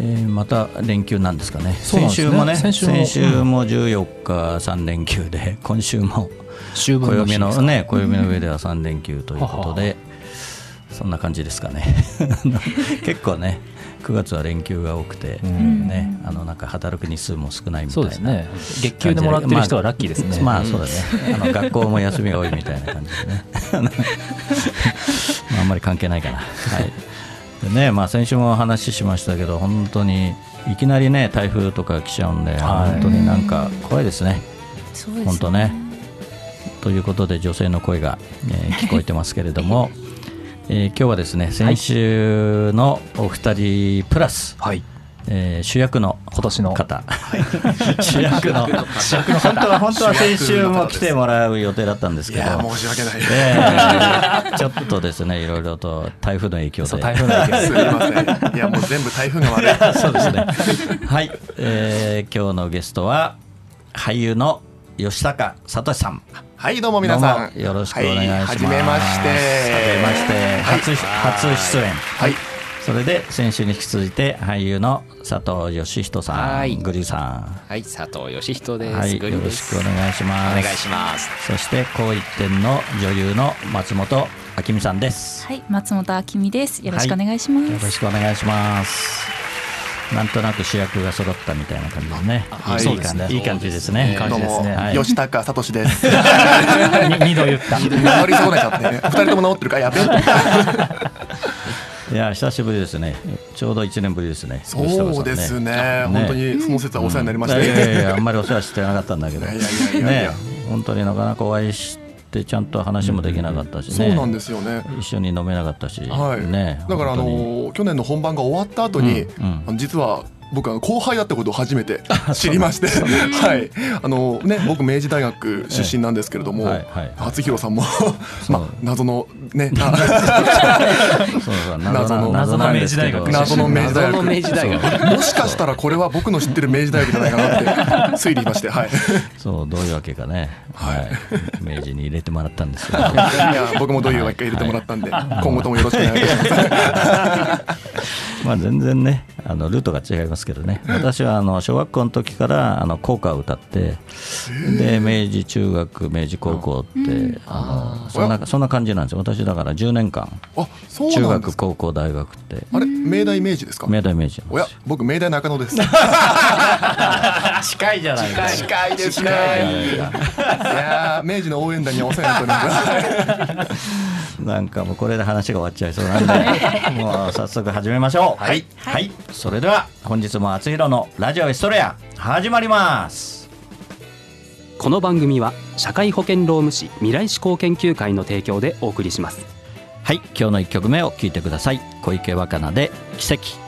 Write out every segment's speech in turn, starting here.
えー、また連休なんですかね、ね。先週もね、先週も。先週も14日3連休で、今週も暦のね、暦の上では3連休ということで、そんな感じですかね、結構ね、9月は連休が多くて、ね、あのなんか働く日数も少ないみたいな、ね、月給でもらってる人はラッキーですね、まあ、まあ、そうだね。あの学校も休みが多いみたいな感じでね、まあ、あんまり関係ないかな。はいでねまあ、先週も話しましたけど、本当にいきなりね台風とか来ちゃうんで、本当になんか怖いですね、本当ね。ということで、女性の声が、えー、聞こえてますけれども、えー、今日はですね先週のお二人プラス、はいえー、主役の今年の方、はい、主役の主役の本当は本当は先週も来てもらう予定だったんですけど。申し訳ない、えー、ちょっとですねいろいろと台風の影響で。台風の影響すみません。いやもう全部台風が悪い。そうですね。はい、えー、今日のゲストは俳優の吉高聡さん。はいどうも皆さん。よろしくお願いします、はじめまして。はじめまして。初初出演。はいそれで先週に引き続いて俳優の佐藤義人さん、はい、グリさん。はい、佐藤義人です。はい、よろしくお願いします。お願いします。そして高一点の女優の松本明美さんです。はい、松本明美です。よろしくお願いします。はい、よろしくお願いします。なんとなく主役が揃ったみたいな感じですね。はい、いい感じ、いい感じですね。どうも、吉高聡です。二度言った。名 乗り損ねちゃって、二人とも治ってるかやべえ。いや久しぶりですね。ちょうど一年ぶりですね。そうですね。本当にその説はお世話になりました。いやいやあんまりお世話してなかったんだけど。ね本当になかなかお会いしてちゃんと話もできなかったしね。そうなんですよね。一緒に飲めなかったし。はい。ね。だからあの去年の本番が終わった後に実は僕は後輩だってことを初めて知りまして。はい。あのね僕明治大学出身なんですけれども、初弘さんもまあ謎のね 謎の謎の明治大学。謎の明治大学。もしかしたらこれは僕の知ってる明治大学じゃないかなって推理しまして。はい。そうどういうわけかね。はい。明治に入れてもらったんですけど。いや僕もどういうわけか入れてもらったんで今後ともよろしくお願いします。まあ全然ねあのルートが違いますけどね。私はあの小学校の時からあの校歌を歌ってで明治中学明治高校ってあのそんなそんな感じなんですよ。私だから10年間中学高校大学って。あれ明大明治ですか？明大明治おや僕明大中野です 近いじゃないですか。近いですね。いや明治の応援団にお世話になっております。なんかもうこれで話が終わっちゃいそうなんで もう早速始めましょう。はい、はい、それでは本日も厚弘のラジオエストレア始まります。この番組は社会保険労務士未来志向研究会の提供でお送りします。はい。今日の一曲目を聞いてください。小池若菜で奇跡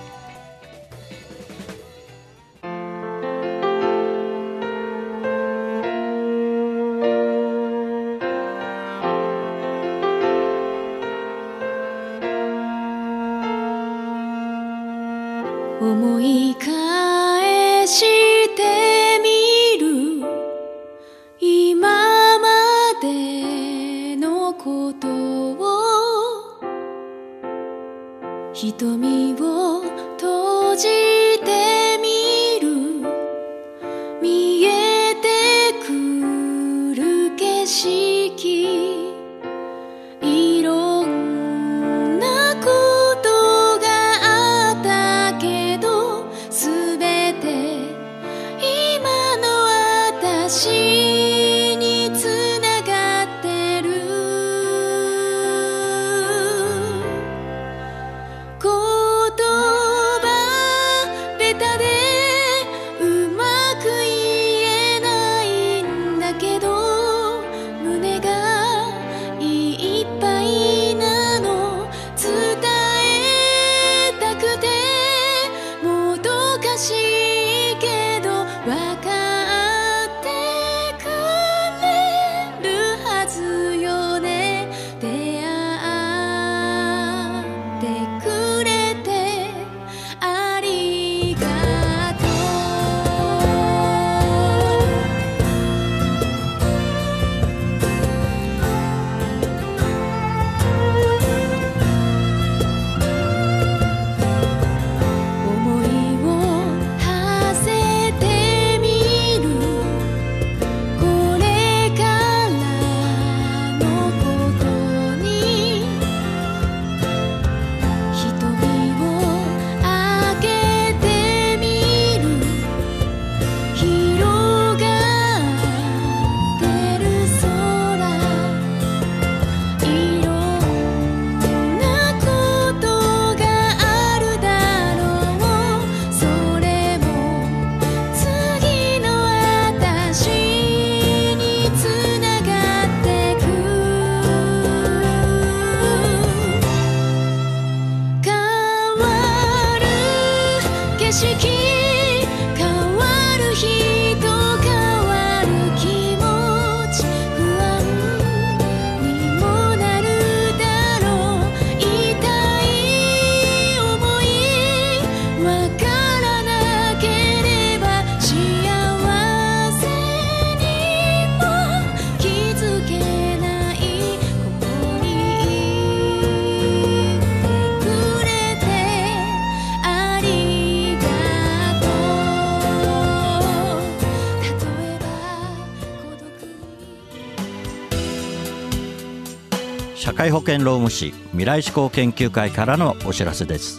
会保険労務士未来志向研究会からのお知らせです。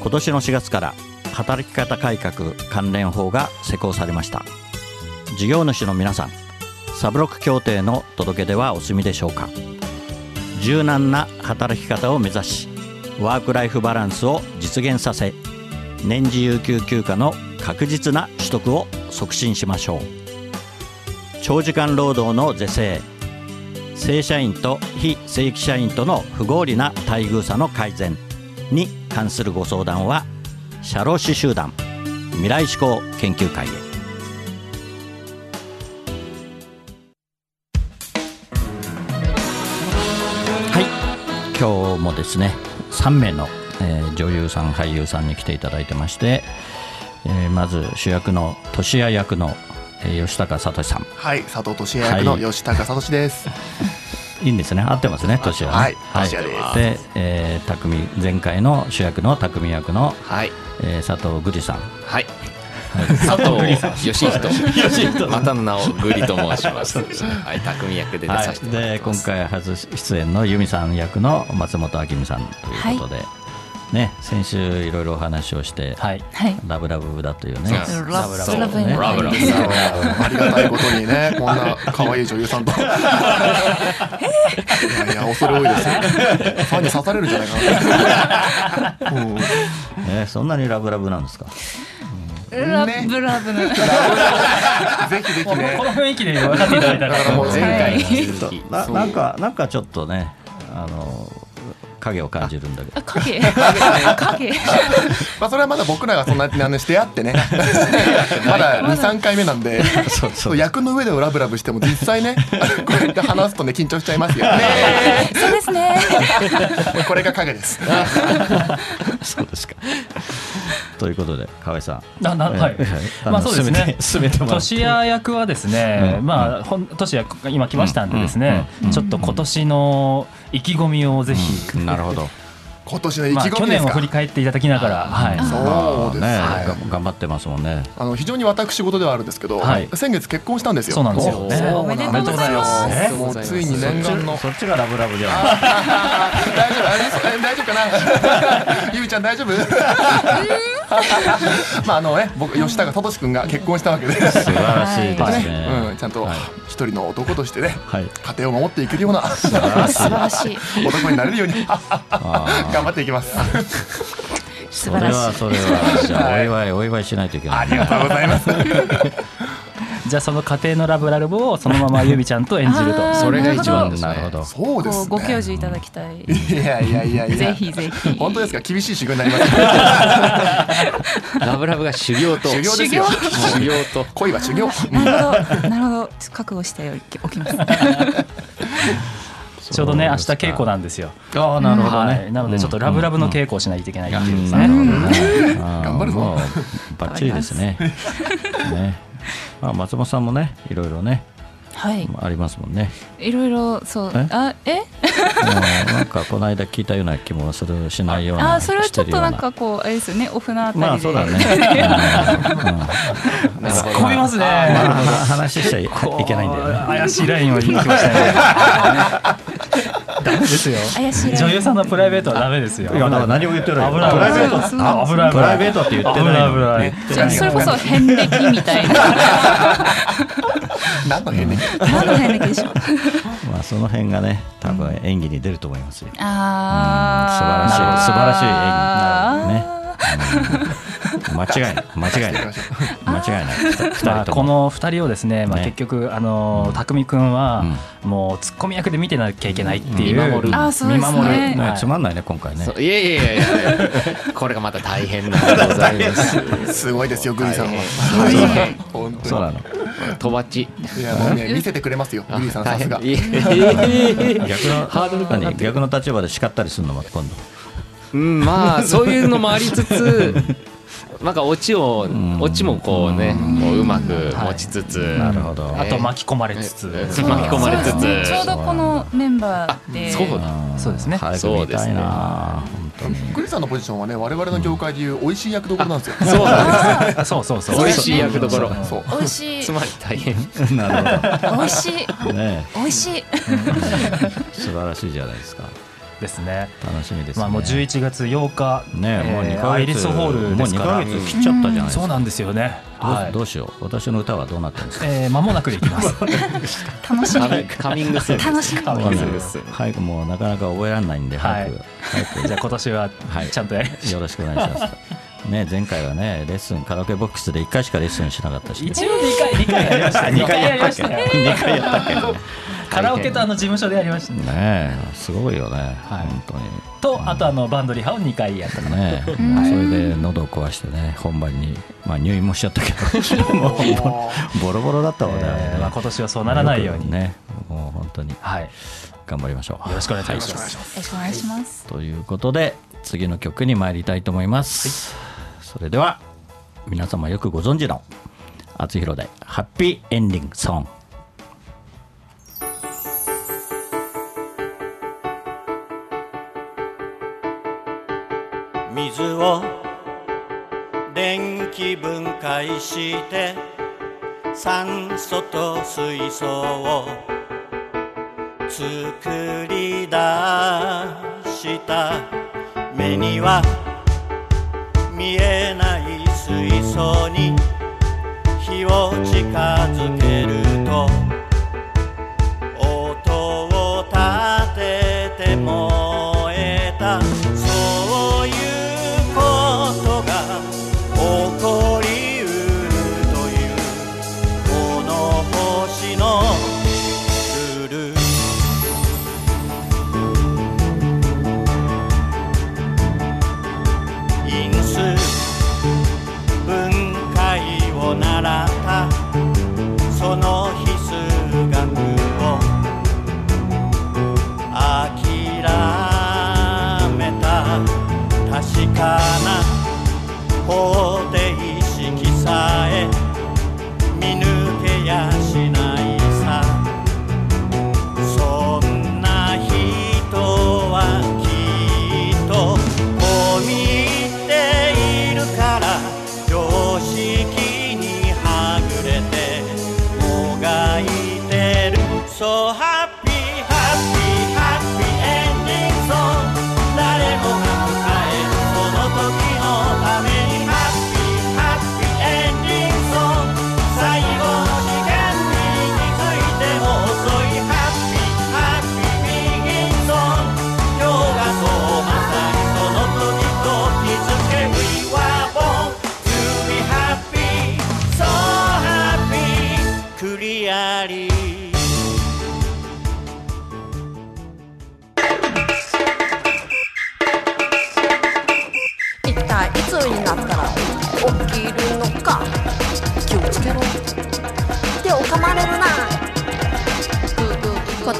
今年の4月から働き方改革関連法が施行されました。事業主の皆さんサブロック協定の届け出はお済みでしょうか。柔軟な働き方を目指しワークライフバランスを実現させ年次有給休暇の確実な取得を促進しましょう。長時間労働の是正正社員と非正規社員との不合理な待遇差の改善に関するご相談は社労士集団未来志向研究会へ。はい今日もですね3名の、えー女優さん俳優さんに来ていただいてまして、えーまず主役の俊也役の、吉高聡さん。はい佐藤俊也役の吉高聡です。いいんですね。合ってますね年はね。はい俊也です。で、えー、匠前回の主役の匠役の、はい。えー佐藤ぐりさん。はい。佐藤 義人。またの名をグリと申します。はい。匠役で出はいさせてもらっで今てます。回初出演の由美さん役の松本明美さんということで、ね先週いろいろお話をして、はい。はい。ラブラブだというね。ラブラブ。ラブねラブラブ。ありがたいことにね こんな可愛い女優さんと。いやいや恐れ多いですよファンに刺されるんじゃないかな、うん。ねそんなにラブラブなんですか？ラブラブな。ぜひぜひね。この雰囲気で分かっていただいたら。だからもう前回なんかなんかちょっとねあの影を感じるんだけど。あ影。影。まあそれはまだ僕らがそんなにあのして会ってね。まだ23回目なんで。そうそう。役の上でラブラブしても実際ねこうやって話すとね緊張しちゃいますよ。ねそうですね。これが影です。そうですか。ということで河合さん。ななはい。ええまあそうですね。進めて年屋役はですね、うん。まあ、ほん年屋今来ましたんでですね、うん。ちょっと今年の意気込みをぜひ、なるほど。今年の意まあ、気込みですか？去年を振り返っていただきながら、はい、そうですね、はい。が頑張ってますもんね。あの非常に私事ではあるんですけど、はい。先月結婚したんですよ。そうなんですよ。ね。そうおめでとうございます。えもうついに念願の。そっちがラブラブじゃない 大丈夫大丈夫かな？ゆうちゃん大丈夫？まああのね僕吉高聡君が結婚したわけで。素晴らしいですね、ね。うん、ちゃんとはい。一人の男としてねはい。家庭を守っていけるような素晴らしい。男になれるように。あ頑張っていきます。素それ晴らしい。はそれはじゃあお祝いお祝いしないといけない。ありがとうございます。じゃあその家庭のラブラブをそのままゆみちゃんと演じると。それが一番ですね。なるほど。そうですね。ごご教授いただきたい。いやいやいやいや。ぜひぜひ。本当ですか？厳しい修行になります。ラブラブが修行と。修行ですよ。修行と。恋は修行。なるほど。なるほど。覚悟しておきます ちょうどね明日稽古なんですよ。ああなるほどはねい、なのでちょっとラブラブの稽古をしないといけないっていうですね、頑張るぞ。バッチリですね。ね。まあ松本さんもねいろいろねはい。ありますもんね。いろいろそう。え？あえ？うんなんかこの間聞いたような気もするしないようなあそれはちょっとな。んかこうあれですよね。オフのあたりで、まあそうだね。突っ込みますね。まあは話しちゃいいけないんだよね。怪しいラインを言ってましたねダメですよ。女優さんのプライベートはダメですよ。いやだから何も言ってない。危ない。プライベート危ない。危ない。プライベートって言ってない。の危ないそれこそ遍歴みたいな。何の変ね何の遍歴でしょう。まあその辺がね多分演技に出ると思いますよ。あ素晴らしい素晴らしい演技になるね。うん 間違いない。間違いない。間違いない。この2人をですね、まあ、ね。結局、あのー匠君は、もうツッコミ役で見てなきゃいけないっていう、見守る。あそうですね。見守る。ねはい。つまんないね今回ね。いやいやいやいや これがまた大変なんでございます。すごいですよグリさん。は大変。本当そうなの。とばっち。にいやもうね見せてくれますよグリさんさすが。逆のハードル逆の立場で叱ったりするのまた今度。うんまあそういうのもありつつなんかオチをオチもこうねこううまく持ちつつ。なるほど。あと巻き込まれつつ、え巻き込まれつそうですね。つちょうどこのメンバーで。そうだ。そうですね。早く見たいな。本当にグリさんのポジションはね我々の業界でいう美味しい役どころなんですよ。そうなんです。あそうそうそう。美味しい役どころ。そう。美味しい。つまり大変。なるほ美味しい。どね美味しい。素晴らしいじゃないですかですね。楽しみですね。まあ、もう11月8日、ねもう2ヶ月。アイリスホールですから。もう2ヶ月切っちゃったじゃないですか。そうなんですよね、どうはい。どうしよう。私の歌はどうなってるんですか？えー、間もなくでいきます。楽しみ。カミングス楽しみ。カミングス早くもうなかなか覚えられないんで早く、早くじゃあ今年ははいちゃんとやりましょう、よろしくお願いします。ね、前回はね、レッスン、カラオケボックスで1回しかレッスンしなかったし、ね。一応2回二回やりました。2回やりました。ね2回やったけ？ど。カラオケとあの事務所でやりました。ねすごいよね、はい。本当に。とあとあのバンドリハを2回やったね それで喉を壊してね、本番に、まあ入院もしちゃったけど、もうボロボロだったもんね。えーまあ、今年はそうならないように、ね、もう本当にはい、よ頑張りましょう。ろしくお願いします、よろしくお願いします。ということで次の曲に参りたいと思います、それでは皆様よくご存知の厚弘でハッピーエンディングソング水を電気分解して酸素と水素を作り出した。目には見えない水素に火を近づけ方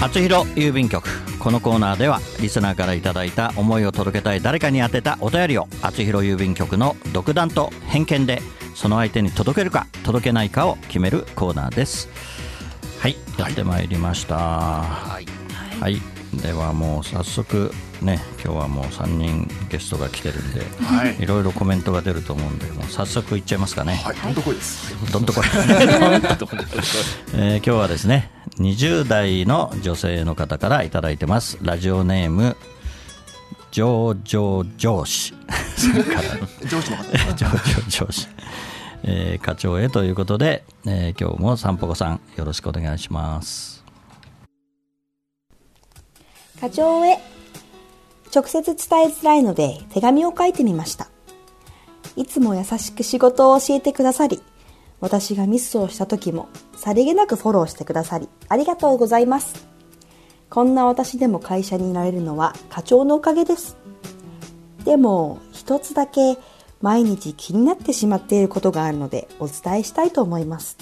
厚弘郵便局。このコーナーではリスナーからいただいた思いを届けたい誰かに宛てたお便りを厚弘郵便局の独断と偏見でその相手に届けるか届けないかを決めるコーナーです。はいやってまいりました。はい、ではもう早速ね今日はもう3人ゲストが来てるんで、はい。いろいろコメントが出ると思うんでもう早速いっちゃいますかね、はい、どんとこいです。どんとこい、えー今日はですね20代の女性の方からいただいてます。ラジオネーム上場上司上司の方。上場上司、えー課長へということで、えー今日も散歩子さんよろしくお願いします課長へ。直接伝えづらいので手紙を書いてみました。いつも優しく仕事を教えてくださり私がミスをした時もさりげなくフォローしてくださりありがとうございます。こんな私でも会社にいられるのは課長のおかげです。でも一つだけ毎日気になってしまっていることがあるのでお伝えしたいと思います。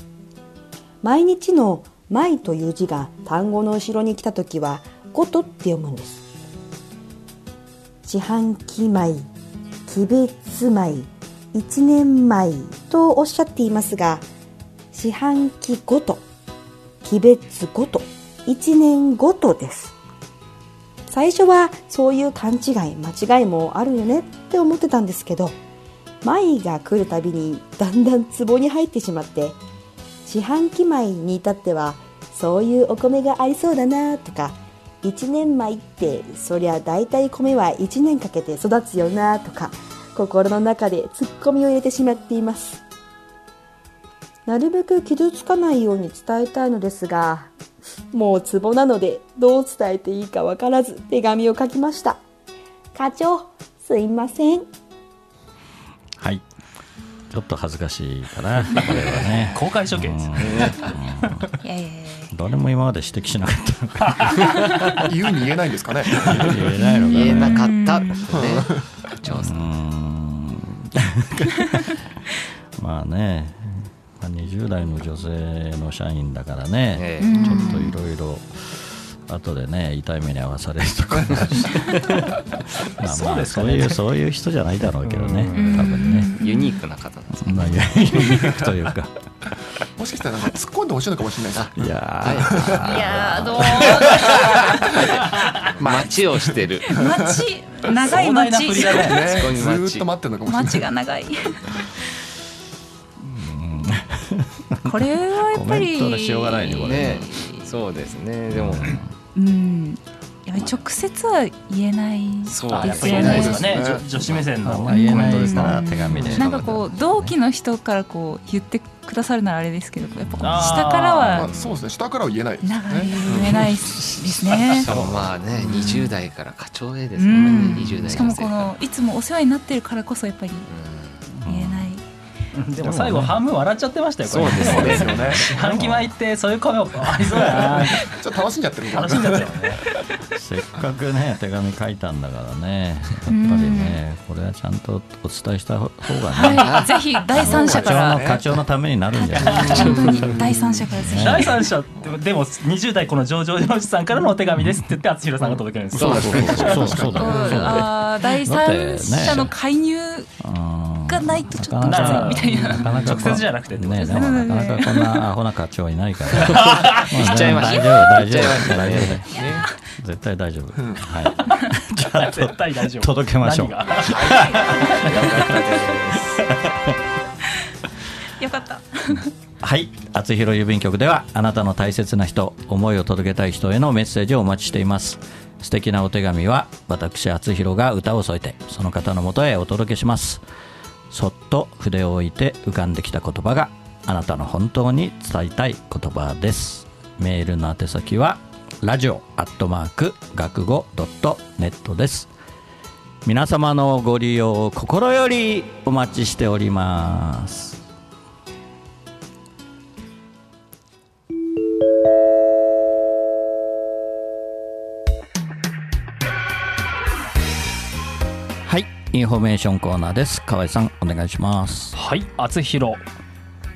毎日の「毎」という字が単語の後ろに来た時は「ごと」って読むんです。四半期米期別米一年米とおっしゃっていますが四半期ごと期別ごと一年ごとです。最初はそういう勘違い間違いもあるよねって思ってたんですけど米が来るたびにだんだん壺に入ってしまって四半期米に至ってはそういうお米がありそうだなとか一年米ってそりゃ大体米は一年かけて育つよなとか心の中でツッコミを入れてしまっています。なるべく傷つかないように伝えたいのですがもうツボなのでどう伝えていいかわからず手紙を書きました。課長すいません。はい。ちょっと恥ずかしいかなこれはね。公開処刑ですよねいやいやいや誰も今まで指摘しなかった言うに言えないんですかね。言えないのか言えななかったね。課長さうん。ん まあね、まあ、20代の女性の社員だからね、えちょっといろいろ後でね痛い目に遭わされるとか まあまあそういうそういう人じゃないだろうけどね。多分ね。ユニークな方なんですまあユニークというかもしかしたらなんか突っ込んでほしいのかもしれないです。いやー。いやーどう街をしてる。待ち。長い壮大な待ち振りだねずっと待ってるのかもしれない。待ちが長い。これはやっぱりコメントでしようがないねこれね。そうですね。でも。うん直接は言えないそうですよね。女女子目線のコまあ言えないメントですかから。手紙で。なんかこう同期の人からこう言ってくださるならあれですけどやっぱ下からまはあ、そうですね。下からは言えないですね。言えないですね。しかもまあね20代から課長へですうからねん20代しかもこのいつもお世話になってるからこそやっぱりでも最後半分笑っちゃってましたよこれ。そうですよね。半期前ってそういう声もありそうだな。ちょっと楽しんじゃってる。楽しんじゃったよね。せっかくね手紙書いたんだからね。やっぱりねこれはちゃんとお伝えした方がね。はい。ぜひ第三者から。の課長のためになるんじゃない？本当に。第三者からぜひ。第三者でも20代この上場上司さんからのお手紙ですって言って厚弘さんが届けるんですよ。そうそうそう。そうそう。だよあー第三者の介入。うんがないとちょっとなかみたい。ななかなか直接じゃなくてってことね。でですねもなかなかこんなアホな課長はいないからまあ言っちゃいました大丈夫大丈夫大丈夫。絶対大丈夫。はい。じゃあ絶対大丈夫。届けましょう。何が？よかった。はい。厚弘郵便局ではあなたの大切な人思いを届けたい人へのメッセージをお待ちしています。素敵なお手紙は私厚弘が歌を添えてその方のもとへお届けしますそっと筆を置いて浮かんできた言葉があなたの本当に伝えたい言葉です。メールの宛先はラジオアットマーク学語ドットネットです。皆様のご利用を心よりお待ちしております。インフォメーションコーナーです。河合さんお願いします。はい厚弘。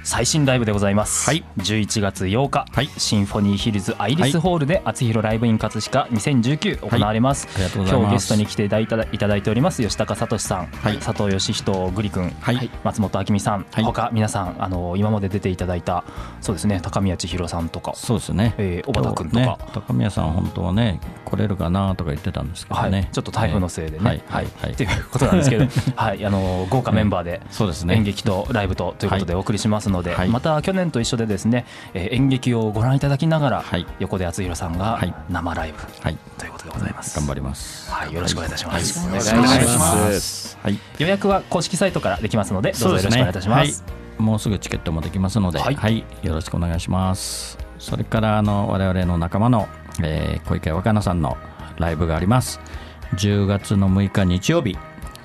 最新ライブでございます、はい。11月8日、はい。シンフォニーヒルズアイリスホールで厚弘ライブ in 葛飾2019行われます、ありがとうございます。今日ゲストに来ていただいただいております吉高聡さん、はい。佐藤義人グリ君、はい。松本明美さん、はい。他皆さんあの今まで出ていただいたそうですね高宮千尋さんとか。そうですね、えー小畑君とか。ね、高宮さん本当はね来れるかなとか言ってたんですけどはい。ね、ちょっと台風のせいでね、はい。はい。はい。っていうことなんですけど、はい、あの豪華メンバーでそうですね。演劇とライブとということでお送りしますので、はい。また去年と一緒でですね、えー演劇をご覧いただきながら、はい。横で敦弘さんがはい。生ライブはい。ということでございます。頑張ります。はい、よろしくお願いいたします。お願いします。はい。予約は公式サイトからできますので、どうぞよろしくお願いいたします。はい、もうすぐチケットもできますので、ははい。い、よろしくお願いします。それからあの我々の仲間の、えー小池若菜さんのライブがあります。10月の6日日曜日、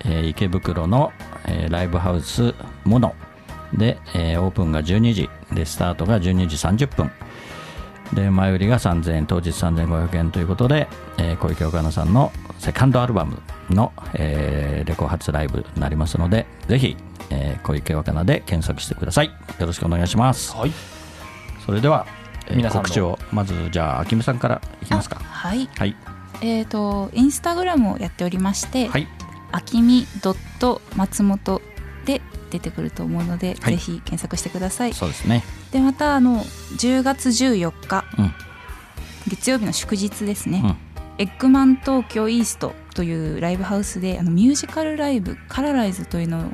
えー池袋の、えーライブハウスモノで、えーオープンが12時でスタートが12時30分。で前売りが3000円当日3500円ということで、えー小池岡菜さんのセカンドアルバムの、えーレコ発ライブになりますのでぜひ、えー小池若菜で検索してください。よろしくお願いします。はい、それでは、えー皆さんの。告知をまずじゃああきみさんからいきますか。はい。はい。えっ、とインスタグラムをやっておりまして、はい。あきみ松本で出てくると思うので、はい。ぜひ検索してください。そうですね。でまたあの10月14日、うん。月曜日の祝日ですね、うん。エッグマン東京イーストというライブハウスであのミュージカルライブカラライズというのを、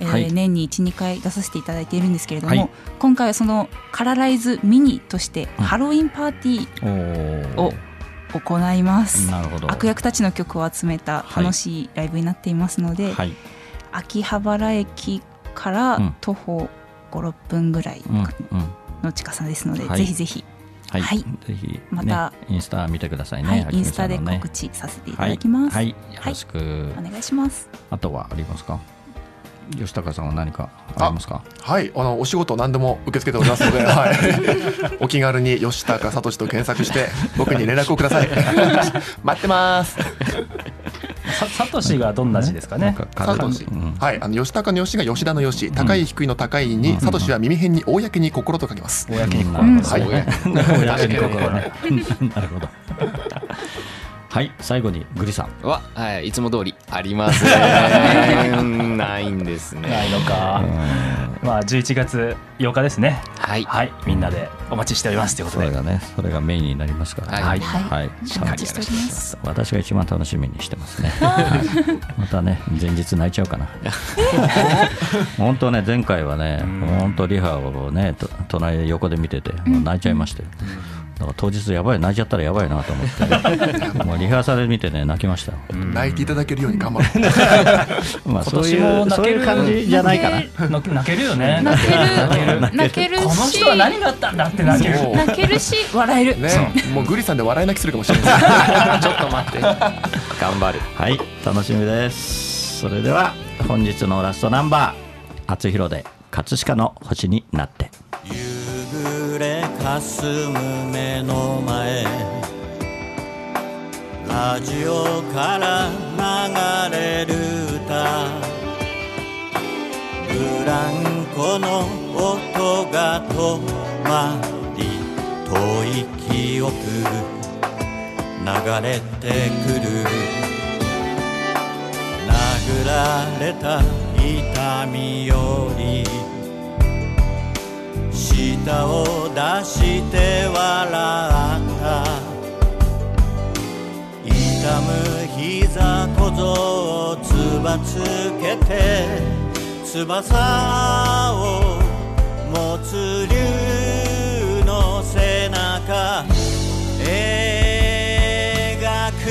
えーはい。年に12回出させていただいているんですけれども、はい。今回はそのカラライズミニとしてうん。ハロウィンパーティーおを行います、なるほど。悪役たちの曲を集めた楽しいライブになっていますので、はい秋葉原駅からうん。徒歩56分ぐらいの近さですので、はい。ぜひぜひ、はい、はい。ぜひ、ね、また。インスタ見てくださいね、はいあきみインスタで告知させていただきます、はい、はい、よろしく、お願いします。あとはありますか？吉高さんは何かありますか？はい、あのお仕事何でも受け付けておりますので、はい、お気軽に吉高聡と検索して僕に連絡をください。待ってます。さサトシがどんな字ですかね？サトシ。うん。はい、あの吉高の吉が吉田の吉、高い低いの高いに、サトシは耳辺に公に心と書きます。公にこうん。はい、公に心ねなるほど。はい。最後にグリさん。は、はい、いつも通りありません。ないんですね。ないのか。まあ11月8日ですね。はい。はい、みんなでお待ちしております。ということで。それがね。それがメインになりますからね。はい。はい。お待ちしております。私が一番楽しみにしてますね。はい またね前日泣いちゃうかな。本当ね前回はね本当リハをねと隣で横で見てて泣いちゃいましたよだから当日やばい泣いちゃったらやばいなと思って もうリハーサル見てね泣きましたよ泣いていただけるように頑張る。まあそう今年いうそうも泣けるいう感じじゃないかな泣泣けるよね。泣ける泣ける。泣けるしこの人は何があったんだって泣ける。泣けるし笑える、ね、もうグリさんで笑い泣きするかもしれないです。ちょっと待って。頑張る。はい楽しみですそれでは本日のラストナンバー「厚弘で葛飾の星になって」夕暮れかすむ目の前。ラジオから流れる歌。ブランコの音が止まり遠い記憶流れてくる。殴られた痛みより舌を出して笑った。痛む膝小僧をつばつけて翼を持つ竜の背中描く。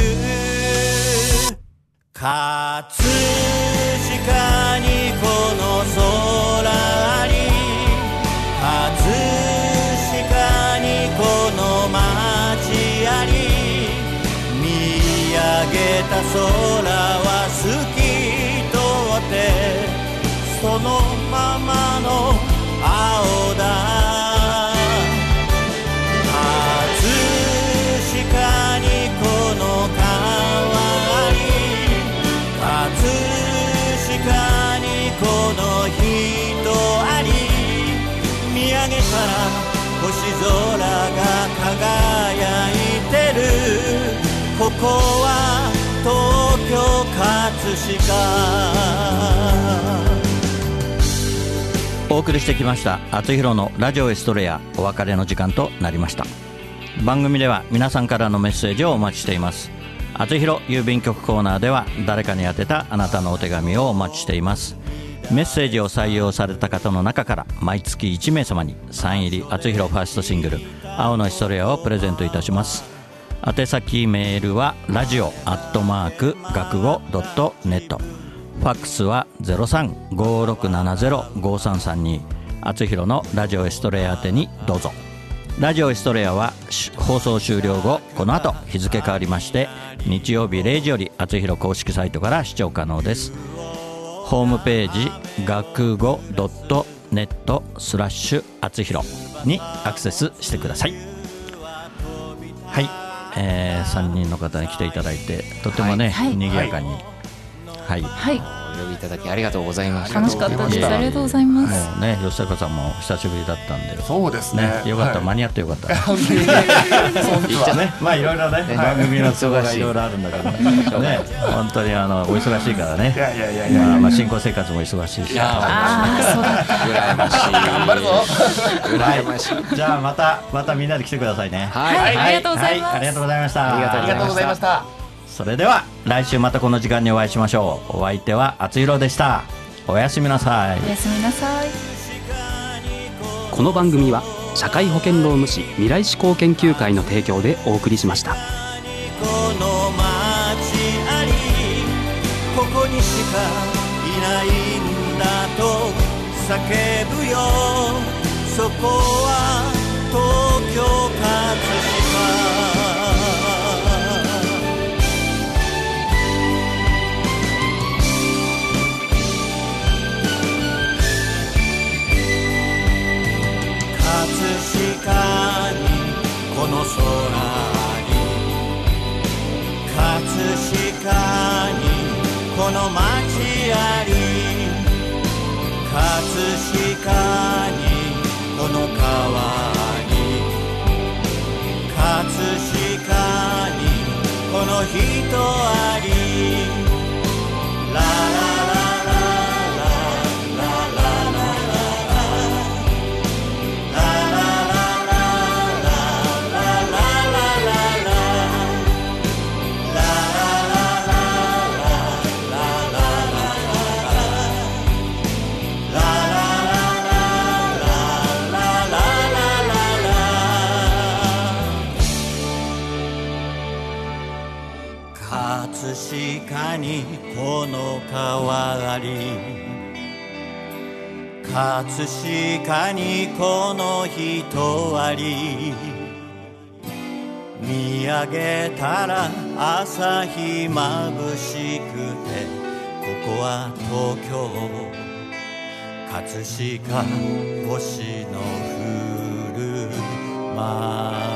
葛飾にこの空あた空は透き通ってそのままの青だ確かにこの川に確かにこの人あり見上げたら星空が輝いてる。ここは東京葛飾お送りしてきました「あつひろのラジオエストレア」お別れの時間となりました。番組では皆さんからのメッセージをお待ちしています。あつひろ郵便局コーナーでは誰かに宛てたあなたのお手紙をお待ちしています。メッセージを採用された方の中から毎月1名様にサイン入りあつひろファーストシングル「青のヒストレア」をプレゼントいたします。宛先メールはラジオアットマーク学語ドットネット。ファックスは0356705332あつひろのラジオエストレア宛てにどうぞ。ラジオエストレアは放送終了後この後日付変わりまして日曜日0時よりあつひろ公式サイトから視聴可能です。ホームページ学語ドットネットスラッシュあつひろにアクセスしてください、えー、3人の方に来ていただいてとてもね、はい。賑やかにはい、はい。お呼びいただきありがとうございました。楽しかったです。ありがとうございます。もうね吉高さんも久しぶりだったんで。そうですね。ねよかった、はい。間に合ってよかった。本当に。本当はね、まあいろいろね、ね番組の都合が忙しい。いろい。ろあるんだけどね、本当にあのお忙しいからね。い。やいやいやいや。まあまあ新婚生活も忙しいし。いやああそうだ羨ましい。頑張るぞ。羨ましい。じゃあまたまたみんなで来てくださいね。はい、はいありがとうございます。はありがとうございました。ありがとうございましたそれでは来週またこの時間にお会いしましょう。お相手はあつひろでした。おやすみなさい。おやすみなさいこの番組は社会保険労務士未来志向研究会の提供でお送りしましたこの街ありここにしかいないんだと叫ぶよそこは東京葛飾葛飾にこの空に葛飾にこの街あり葛飾にこの川に葛飾にこの人あり。葛飾にこの人あり見上げたら朝日まぶしくてここは東京葛飾星の降る街